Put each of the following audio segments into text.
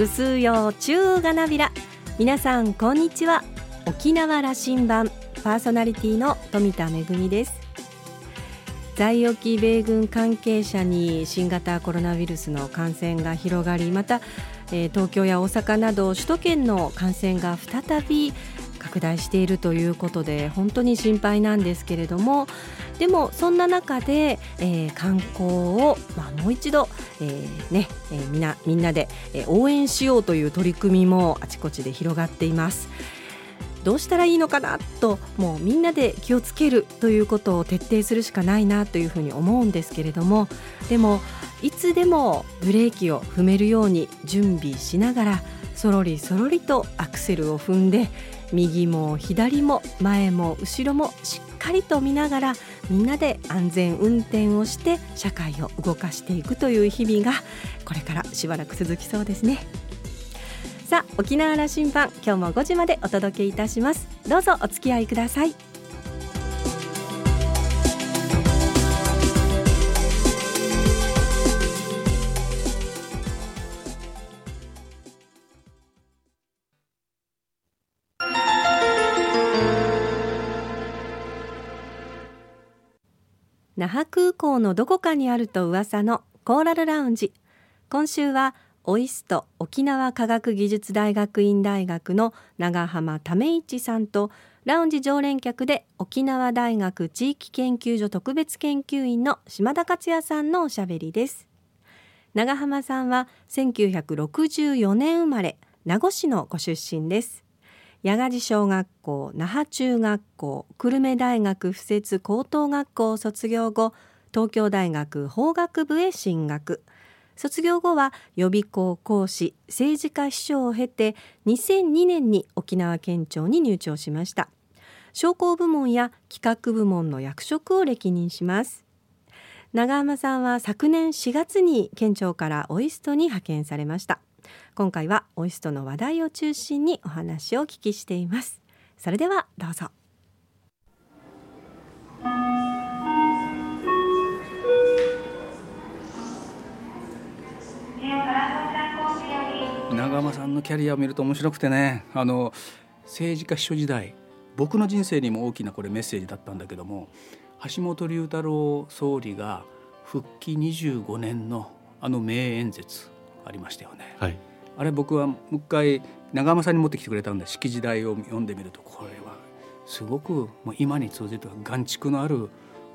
ぐすうよ中がなびら。皆さんこんにちは。沖縄羅針盤。パーソナリティの富田恵です。在沖米軍関係者に新型コロナウイルスの感染が広がりまた、えー、東京や大阪など首都圏の感染が再び拡大しているということで本当に心配なんですけれどもでもそんな中で、えー、観光を、まあ、もう一度、えー、ねえー、みんなみんなで、応援しようという取り組みもあちこちで広がっています。どうしたらいいのかなともうみんなで気をつけるということを徹底するしかないなというふうに思うんですけれどもでもいつでもブレーキを踏めるように準備しながらそろりそろりとアクセルを踏んで右も左も前も後ろもしっかりと見ながらみんなで安全運転をして社会を動かしていくという日々がこれからしばらく続きそうですね。さあ沖縄羅針盤今日も5時までお届けいたします。どうぞお付き合いください。那覇空港のどこかにあると噂のコーラルラウンジ。今週はオイスト沖縄科学技術大学院大学の長浜為一さんとラウンジ常連客で沖縄大学地域研究所特別研究員の島田克也さんのおしゃべりです。長浜さんは1964年生まれ名護市のご出身です。八賀寺小学校那覇中学校久留米大学附設高等学校を卒業後東京大学法学部へ進学。卒業後は予備校講師政治家秘書を経て2002年に沖縄県庁に入庁しました。商工部門や企画部門の役職を歴任します。長浜さんは昨年4月に県庁からオイストに派遣されました。今回はオイストの話題を中心にお話をお聞きしています。それではどうぞ。長浜さんのキャリアを見ると面白くてねあの政治家秘書時代僕の人生にも大きなこれメッセージだったんだけども橋本龍太郎総理が復帰25年のあの名演説ありましたよね。はいあれ僕はもう一回長浜さんに持ってきてくれたんで式時代を読んでみるとこれはすごくもう今に通じる眼蓄のある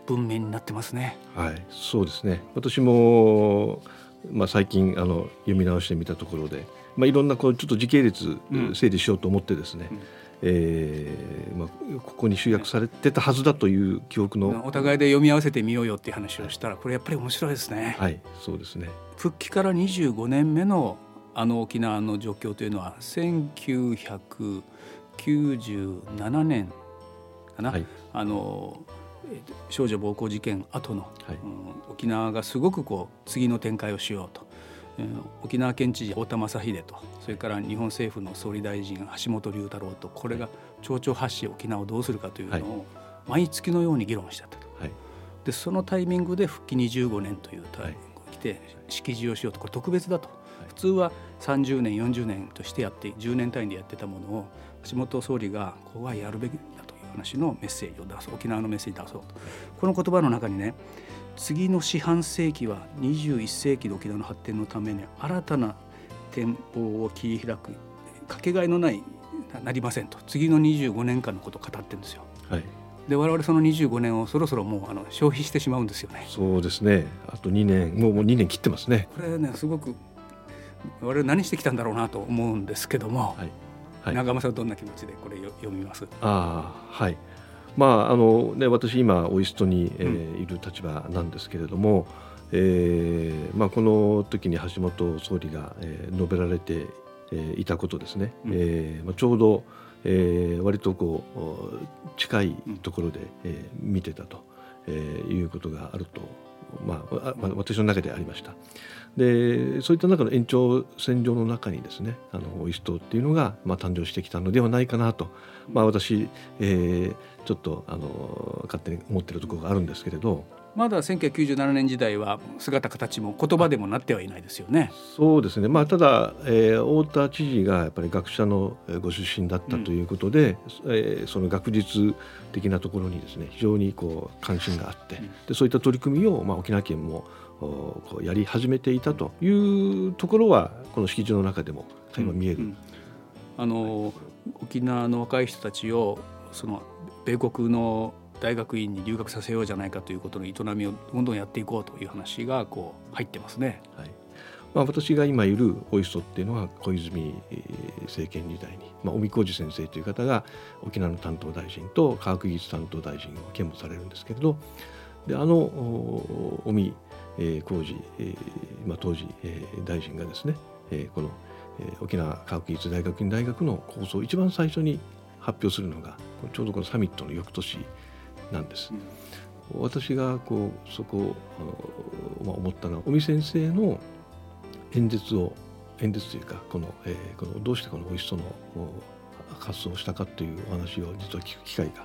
文面になってますね。はい、そうですね。私もまあ最近あの読み直してみたところで、まあいろんなこうちょっと時系列整理しようと思ってですね。うんえーまあ、ここに集約されてたはずだという記憶のお互いで読み合わせてみようよっていう話をしたらこれやっぱり面白いですね。はいそうですね復帰から25年目のあの沖縄の状況というのは1997年かな、はい、あの少女暴行事件後の、はい、うん、沖縄がすごくこう次の展開をしようと、えー、沖縄県知事太田正秀とそれから日本政府の総理大臣橋本龍太郎とこれが町長発し沖縄をどうするかというのを毎月のように議論してたと。はい、でそのタイミングで復帰25年というタイミングが来て式辞をしようと。これ特別だと。普通は30年40年としてやって10年単位でやってたものを橋本総理がここはやるべき話のメッセージを出そう沖縄のメッセージ出そうとこの言葉の中にね次の四半世紀は21世紀の沖縄の発展のために新たな展望を切り開くかけがえのないなりませんと次の25年間のことを語ってるんですよ。はいで我々その25年をそろそろもうあの消費してしまうんですよね。そうですね。あと2年もうもう2年切ってますね。これねすごく我々何してきたんだろうなと思うんですけども、はいはい、長間さんどんな気持ちでこれ読みます？あはい。まああのね、私今オイストに、えー、いる立場なんですけれども、えーまあ、この時に橋本総理が、えー、述べられて、えー、いたことですね、うん、えーまあ、ちょうど、えー、割とこう近いところで、えー、見てたと、えー、いうことがあるとまあ、まあ、私の中でありました。でそういった中の延長線上の中にですねあのオイストっていうのが、まあ、誕生してきたのではないかなと、まあ、私、えー、ちょっとあの勝手に思ってるところがあるんですけれどまだ1997年時代は姿形も言葉でもなってはいないですよね。そうですね。まあただ、えー、太田知事がやっぱり学者のご出身だったということで、うん、えー、その学術的なところにですね非常にこう関心があって、うん、でそういった取り組みをまあ沖縄県もこうやり始めていたというところはこの敷地の中でも今見える。うん、あの沖縄の若い人たちをその米国の大学院に留学させようじゃないかということの営みをどんどんやっていこうという話がこう入ってますね。はいまあ、私が今いるオイストっていうのは小泉政権時代に、まあ、尾身浩二先生という方が沖縄の担当大臣と科学技術担当大臣を兼務されるんですけれどであの尾身浩二、まあ、当時大臣がですねこの沖縄科学技術大学院大学の構想を一番最初に発表するのがちょうどこのサミットの翌年なんです。うん、私がこうそこをまあ、思ったのは尾身先生の演説を演説というかこの,、えー、このどうしてこのおいしその発想をしたかというお話を実は聞く機会が、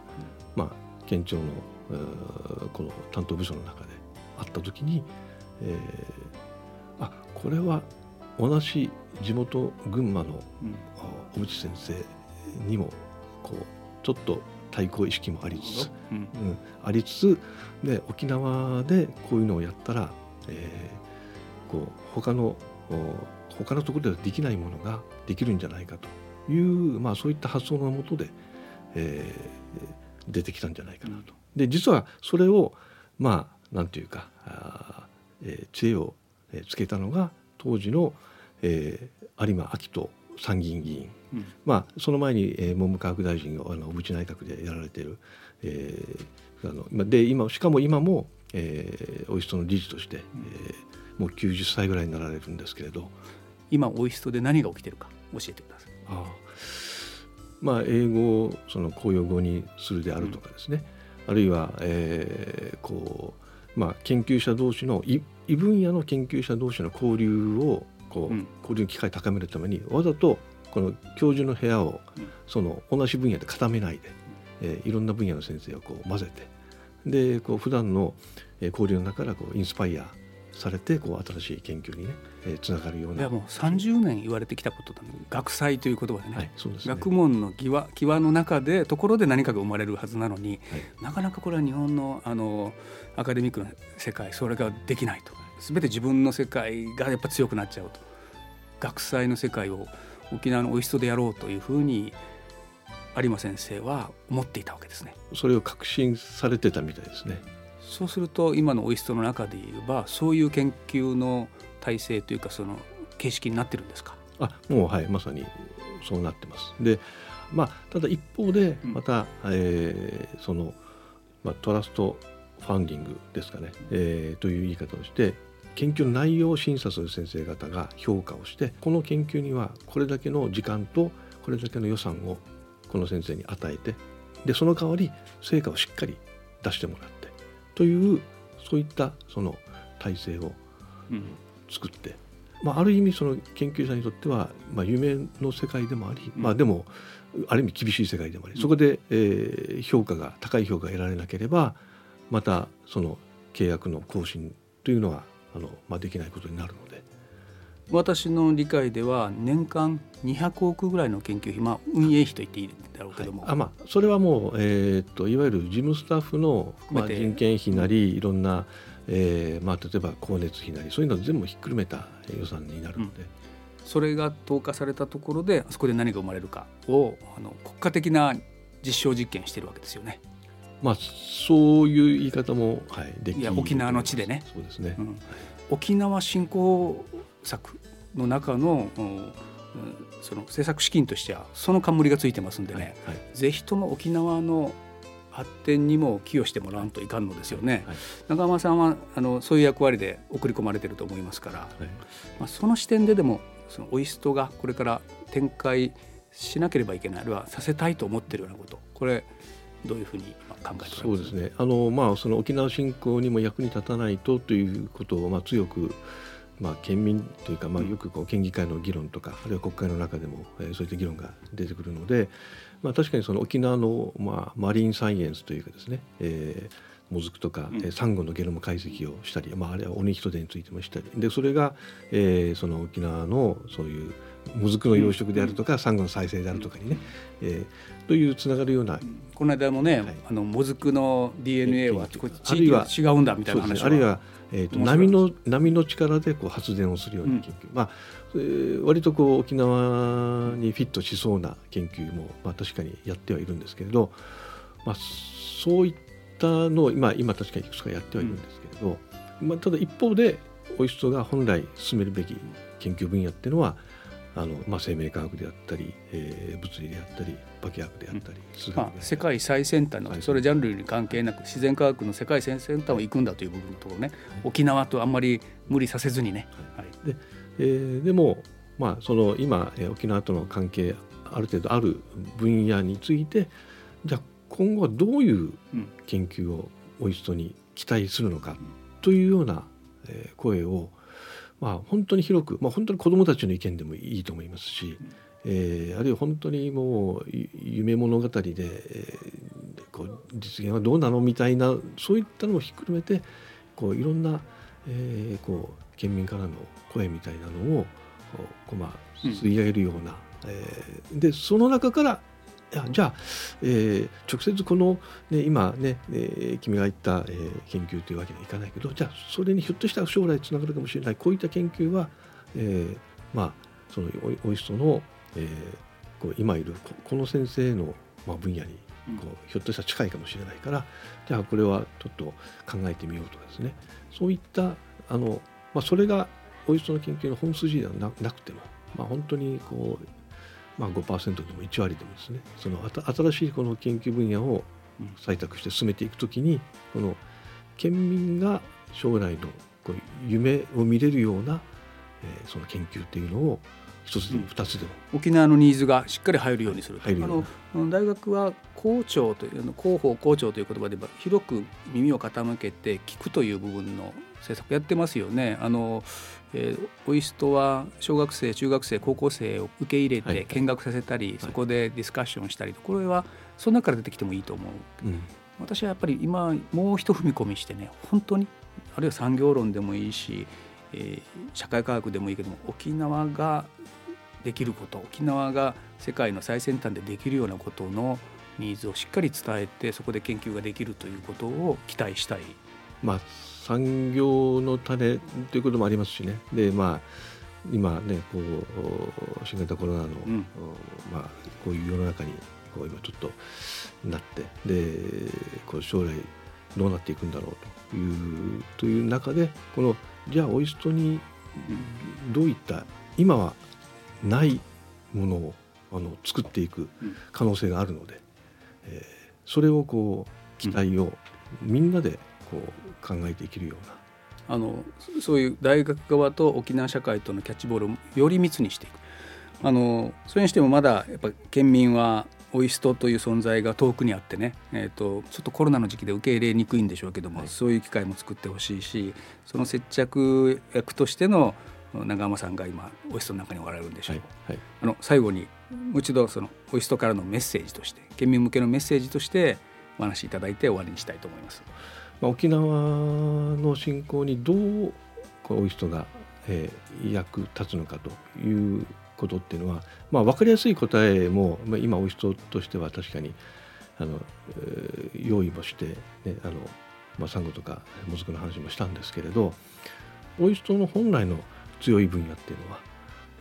うん、まあ県庁のこの担当部署の中であった時に、えー、あこれは同じ地元群馬の小渕先生にもこうちょっと対抗意識もありつつ、うん、うん、ありつつで沖縄でこういうのをやったら、えー、こう他の他のところではできないものができるんじゃないかという、まあ、そういった発想のもとで、えー、出てきたんじゃないかなと。で実はそれをまあなんていうかあ、えー、知恵をつけたのが当時の、えー、有馬明人参議院議員、うん、まあ、その前に、えー、文部科学大臣をあの小渕内閣でやられている、えー、あので今しかも今も、えー、オイストの理事として、うん、えー、もう90歳ぐらいになられるんですけれど。今オイストで何が起きてるか教えてください。あまあ、英語をその公用語にするであるとかですね、うん、あるいは、えーこうまあ、研究者同士の異分野の研究者同士の交流をこう、交流の機会を高めるためにわざとこの教授の部屋をその同じ分野で固めないで、えー、いろんな分野の先生をこう混ぜてでこう普段の交流の中からこうインスパイアされてこう新しい研究にね、えー、つながるような。いやもう30年言われてきたことだ、ね、学祭という言葉でね。はい、そうですね。学問の際際の中でところで何かが生まれるはずなのに、はい、なかなかこれは日本のあのアカデミックな世界それができないと全て自分の世界がやっぱ強くなっちゃうと学祭の世界を沖縄のおいしそうでやろうというふうに有馬先生は思っていたわけですね。それを確信されてたみたいですね。そうすると今のおいしそうの中で言えばそういう研究の体制というかその形式になってるんですか？あもうはいまさにそうなってます。でまあただ一方でまた、うん、えー、その、まあ、トラストファンディングですかね、えー、という言い方をして研究の内容を審査する先生方が評価をしてこの研究にはこれだけの時間とこれだけの予算をこの先生に与えてでその代わり成果をしっかり出してもらってというそういったその体制を作って、うん、まあ、ある意味その研究者にとっては、まあ、夢の世界でもあり、うん、まあ、でもある意味厳しい世界でもありそこで、えー、評価が高い評価が得られなければまたその契約の更新というのはあの、まあ、できないことになるので私の理解では年間200億ぐらいの研究費、まあ、運営費と言っていいだろうけども、はい、あまあ、それはもう、えー、っといわゆる事務スタッフの、まあ、人件費なりいろんな、えーまあ、例えば光熱費なりそういうのを全部ひっくるめた予算になるので。うんそれが投下されたところでそこで何が生まれるかをあの国家的な実証実験してるわけですよね。まあそういう言い方も、はい、できいや沖縄の地でね。そうですね、うん、沖縄振興策の中の、うん、その政策資金としてはその冠がついてますんでね、はいはい、ぜひとも沖縄の発展にも寄与してもらわんといかんのですよね、はい、中浜さんはあのそういう役割で送り込まれてると思いますから、まあ、その視点ででもそのオイストがこれから展開しなければいけないあるいはさせたいと思ってるようなこと。これどういうふうに考えてそうですね。あの、まあ、その沖縄振興にも役に立たないとということを、まあ、強く、まあ、県民というか、まあ、よくこう県議会の議論とかあるいは国会の中でも、えー、そういった議論が出てくるので、まあ、確かにその沖縄の、まあ、マリンサイエンスというかですね、えーもずくとか、うん、サンゴのゲノム解析をしたり、まあ、あれはオニヒトデについてもしたり。でそれが、えー、その沖縄のそういうもずくの養殖であるとか、サンゴの再生であるとかにね、えー、というつながるような、この間もね、はい、あのもずくの DNA は地域は違うんだみたいな話あるいは、えーと、波の波の力でこう発電をするような研究、うん、まあ、えー、割とこう沖縄にフィットしそうな研究も、まあ、確かにやってはいるんですけれど、まあ、そういったのを今今確かにいくつかやってはいるんですけれど、うん、まあ、ただ一方でオイストが本来進めるべき研究分野っていうのはあの、まあ、生命科学であったり、えー、物理であったり化学であったり、うん、まあ、世界最先端の、それジャンルに関係なく自然科学の世界最先端を行くんだという部分のところね、沖縄とあんまり無理させずにね。はい、でえー、でも、まあ、その今、えー、沖縄との関係ある程度ある分野についてじゃあ今後はどういう研究をオイストに期待するのかというような、えー、声をまあ、本当に広く、まあ、本当に子どもたちの意見でもいいと思いますし、えー、あるいは本当にもう夢物語で、えー、こう実現はどうなのみたいなそういったのもひっくるめてこういろんな、えー、こう県民からの声みたいなのをこう、まあ、吸い上げるような、うん、えー、でその中からやじゃあ、えー、直接この、ね、今ね、えー、君が言った、えー、研究というわけにはいかないけどじゃあそれにひょっとしたら将来つながるかもしれないこういった研究は、えー、まあそのおいしその、えー、こう今いるこの先生の、まあ、分野にこうひょっとしたら近いかもしれないからじゃあこれはちょっと考えてみようとかですね。そういったあの、まあ、それがおいしその研究の本筋ではなくても、まあ、本当にこうまあ、5%でも1割でもですねその新しいこの研究分野を採択して進めていくときにこの県民が将来のこう夢を見れるような、えー、その研究っていうのを一つでも二つでも、うん、沖縄のニーズがしっかり入るようにするあの大学は校長というの広報校長という言葉で広く耳を傾けて聞くという部分の政策やってますよね。あのえー、オイストは小学生中学生高校生を受け入れて見学させたり、はい、そこでディスカッションしたりこれはその中から出てきてもいいと思う、うん、私はやっぱり今もう一踏み込みしてね本当にあるいは産業論でもいいし、えー、社会科学でもいいけども沖縄ができること沖縄が世界の最先端でできるようなことのニーズをしっかり伝えてそこで研究ができるということを期待したい。まあ産業の種ということもありますしね。でまあ今ねこう新型コロナの、うん、まあ、こういう世の中にこう今ちょっとなってでこう将来どうなっていくんだろうというという中でこのじゃあオイストにどういった今はないものをあの作っていく可能性があるので、えー、それをこう期待をみんなでこう考えていけるような。あのそういう大学側と沖縄社会とのキャッチボールをより密にしていく。あのそれにしてもまだやっぱ県民はオイストという存在が遠くにあってね、えーと、ちょっとコロナの時期で受け入れにくいんでしょうけども、はい、そういう機会も作ってほしいしその接着役としての長濱さんが今オイストの中におられるんでしょう、はいはい、あの最後にもう一度そのオイストからのメッセージとして県民向けのメッセージとしてお話しいただいて終わりにしたいと思います。まあ、沖縄の振興にどうこういう人が、えー、役立つのかということっていうのは、まあ、分かりやすい答えも、まあ、今おいしととしては確かにあの、えー、用意もして、ねあのまあ、サンゴとかもずくの話もしたんですけれどおいしとの本来の強い分野っていうのは、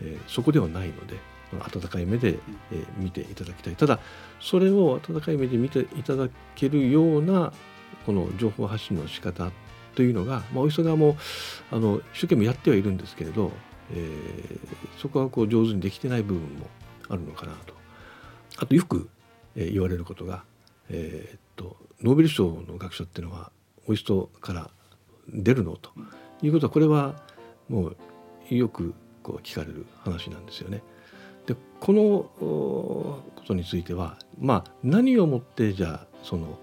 えー、そこではないので温かい目で、えー、見ていただきたい。ただそれを温かい目で見ていただけるようなこの情報発信の仕方というのが、まあ、お磯側もあの一生懸命やってはいるんですけれど、えー、そこはこう上手にできてない部分もあるのかなと。あとよく、えー、言われることが、えー、っとノーベル賞の学者っていうのはお人から出るのということはこれはもうよくこう聞かれる話なんですよね。でこのことについてはまあ何をもってじゃあその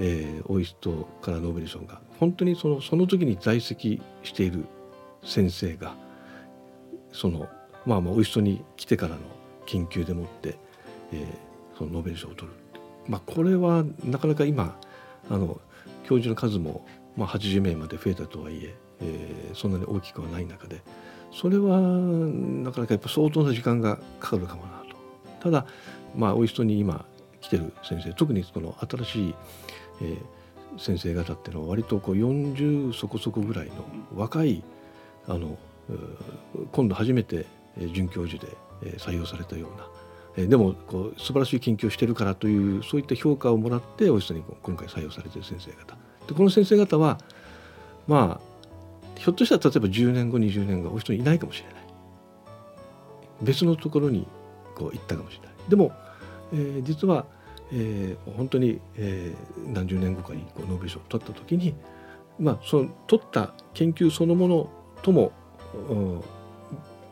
えー、オイストからノーベル賞が本当にそのその時に在籍している先生がそのまあまあオイストに来てからの研究でもって、えー、そのノーベル賞を取る、まあ、これはなかなか今あの、教授の数も、まあ、80名まで増えたとはいええー、そんなに大きくはない中でそれはなかなかやっぱ相当な時間がかかるかもなと。ただまあおいしに今来てる先生特にこの新しい、えー、先生方っていうのは割とこう40そこそこぐらいの若いあの今度初めて准教授で採用されたようなでもこう素晴らしい研究をしてるからというそういった評価をもらっておいしに今回採用されている先生方。でこの先生方はまあひょっとしたら例えば10年後20年後お人いないかもしれない。別のところにこう行ったかもしれない。でも、えー、実は、えー、本当に、えー、何十年後かにこうノーベル賞を取った時にまあその取った研究そのものとも、うん、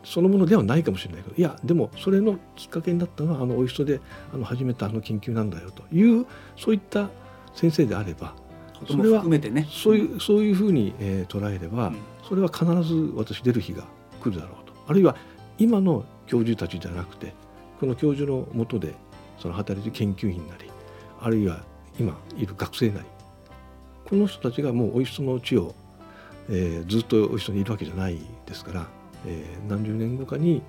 そのものではないかもしれないけどいやでもそれのきっかけになったのはあのおいしであの始めたあの研究なんだよというそういった先生であればそれは含めてね。そういうそういうふうに、えー、捉えれば、うん、それは必ず私出る日が来るだろうと。あるいは今の教授たちじゃなくてこの教授のもとでその働いてる研究員なりあるいは今いる学生なりこの人たちがもうおいしその地を、えー、ずっとおいしそにいるわけじゃないですから、えー、何十年後かに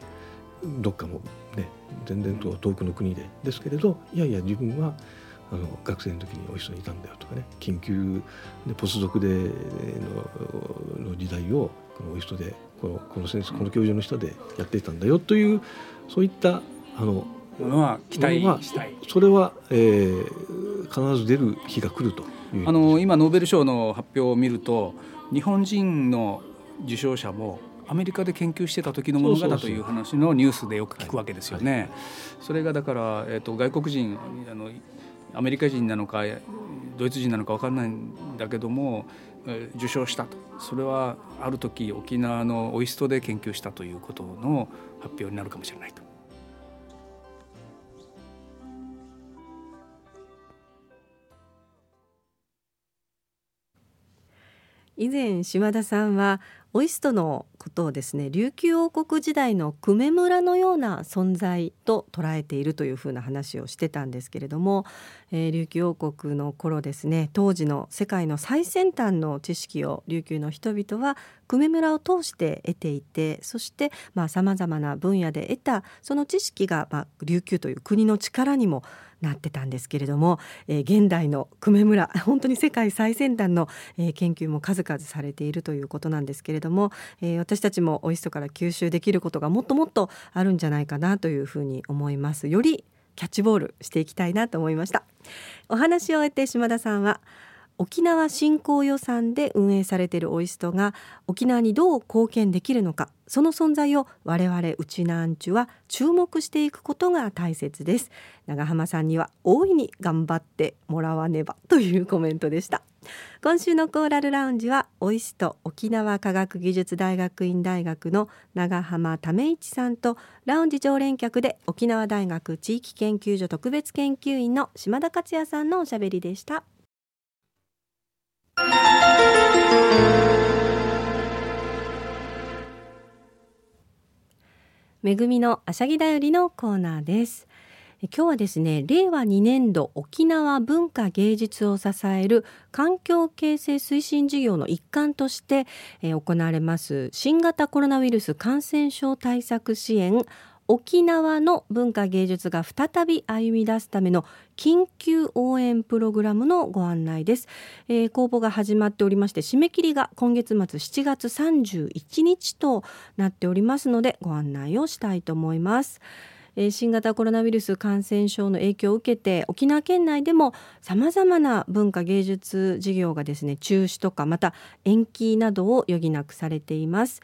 どっかもね全然と遠くの国でですけれどいやいや自分はあの学生の時においしそにいたんだよとかね研究でポスドクでのの時代をこのおいしそでこのこの先生この教授の下でやっていたんだよというそういったあのものは期待したい。それは、えー、必ず出る日が来るとあの今ノーベル賞の発表を見ると日本人の受賞者もアメリカで研究してた時のものだという話のニュースでよく聞くわけですよね。それがだから、えーと外国人あのアメリカ人なのかドイツ人なのか分かんないんだけども受賞したと。それはある時沖縄のオイストで研究したということの発表になるかもしれないと。以前島田さんはオイストのことをですね琉球王国時代の久米村のような存在と捉えているというふうな話をしてたんですけれども、えー、琉球王国の頃ですね当時の世界の最先端の知識を琉球の人々は久米村を通して得ていてそしてさまざ、まな分野で得たその知識が、まあ、琉球という国の力にもなってたんですけれども、えー、現代の久米村 本当に世界最先端の、えー、研究も数々されているということなんですけれども、えー、私私たちもおいしさから吸収できることがもっともっとあるんじゃないかなというふうに思います。よりキャッチボールしていきたいなと思いました。お話を終えて島田さんは沖縄振興予算で運営されているオイストが沖縄にどう貢献できるのかその存在を我々うちなンチュは注目していくことが大切です。長浜さんには大いに頑張ってもらわねばというコメントでした。今週のコーラルラウンジはオイスト沖縄科学技術大学院大学の長浜為一さんとラウンジ常連客で沖縄大学地域研究所特別研究員の島田克也さんのおしゃべりでした。めぐみのあしゃぎだよりのコーナーです。今日はですね令和2年度沖縄文化芸術を支える環境形成推進事業の一環として、行われます新型コロナウイルス感染症対策支援沖縄の文化芸術が再び歩み出すための緊急応援プログラムのご案内です、えー、公募が始まっておりまして締め切りが今月末7月31日となっておりますのでご案内をしたいと思います新型コロナウイルス感染症の影響を受けて沖縄県内でもさまざまな文化芸術事業がですね中止とかまた延期などを余儀なくされています。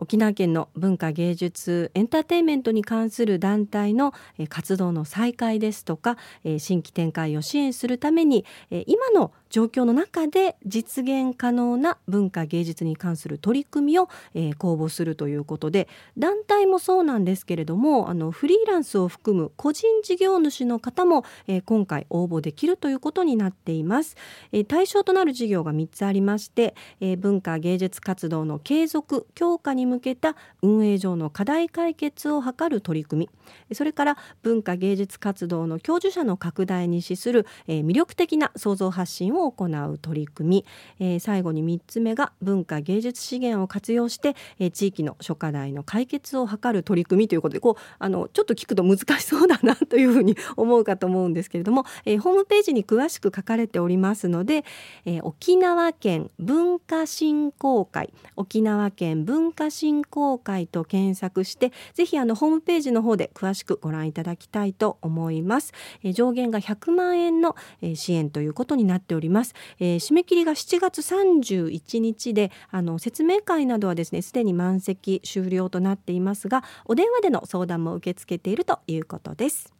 沖縄県の文化芸術エンターテインメントに関する団体の活動の再開ですとか新規展開を支援するために今の状況の中で実現可能な文化芸術に関する取り組みを、えー、公募するということで団体もそうなんですけれどもあのフリーランスを含む個人事業主の方も、えー、今回応募できるということになっています、えー、対象となる事業が3つありまして、え文化芸術活動の継続強化に向けた運営上の課題解決を図る取り組みそれから文化芸術活動の教授者の拡大に資する、え魅力的な創造発信をも行う取り組み、えー、最後に3つ目が文化芸術資源を活用して、えー、地域の諸課題の解決を図る取り組みということでこうあのちょっと聞くと難しそうだなというふうに思うかと思うんですけれども、えー、ホームページに詳しく書かれておりますので、えー、沖縄県文化振興会沖縄県文化振興会と検索してぜひあのホームページの方で詳しくご覧いただきたいと思います、えー、上限が100万円の、え、支援ということになっております、えー、締め切りが7月31日であの説明会などはですねすでに満席終了となっていますがお電話での相談も受け付けているということです。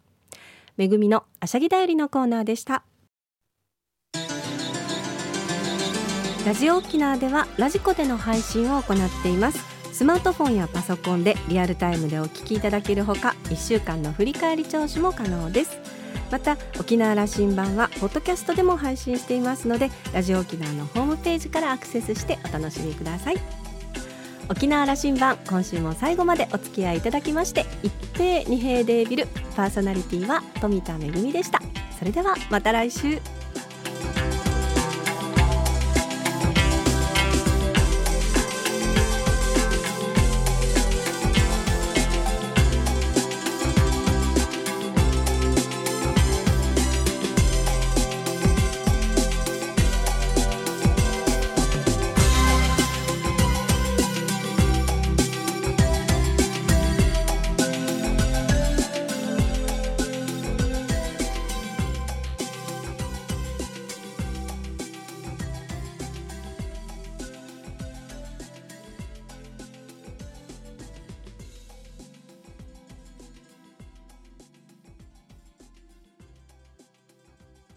めぐみのあしゃぎだよりのコーナーでした。ラジオ沖縄ではラジコでの配信を行っています。スマートフォンやパソコンでリアルタイムでお聞きいただけるほか1週間の振り返り聴取も可能です。また沖縄羅針盤はポッドキャストでも配信していますのでラジオ沖縄のホームページからアクセスしてお楽しみください。沖縄羅針盤今週も最後までお付き合いいただきまして一平二平デービルパーソナリティは富田恵でした。それではまた来週。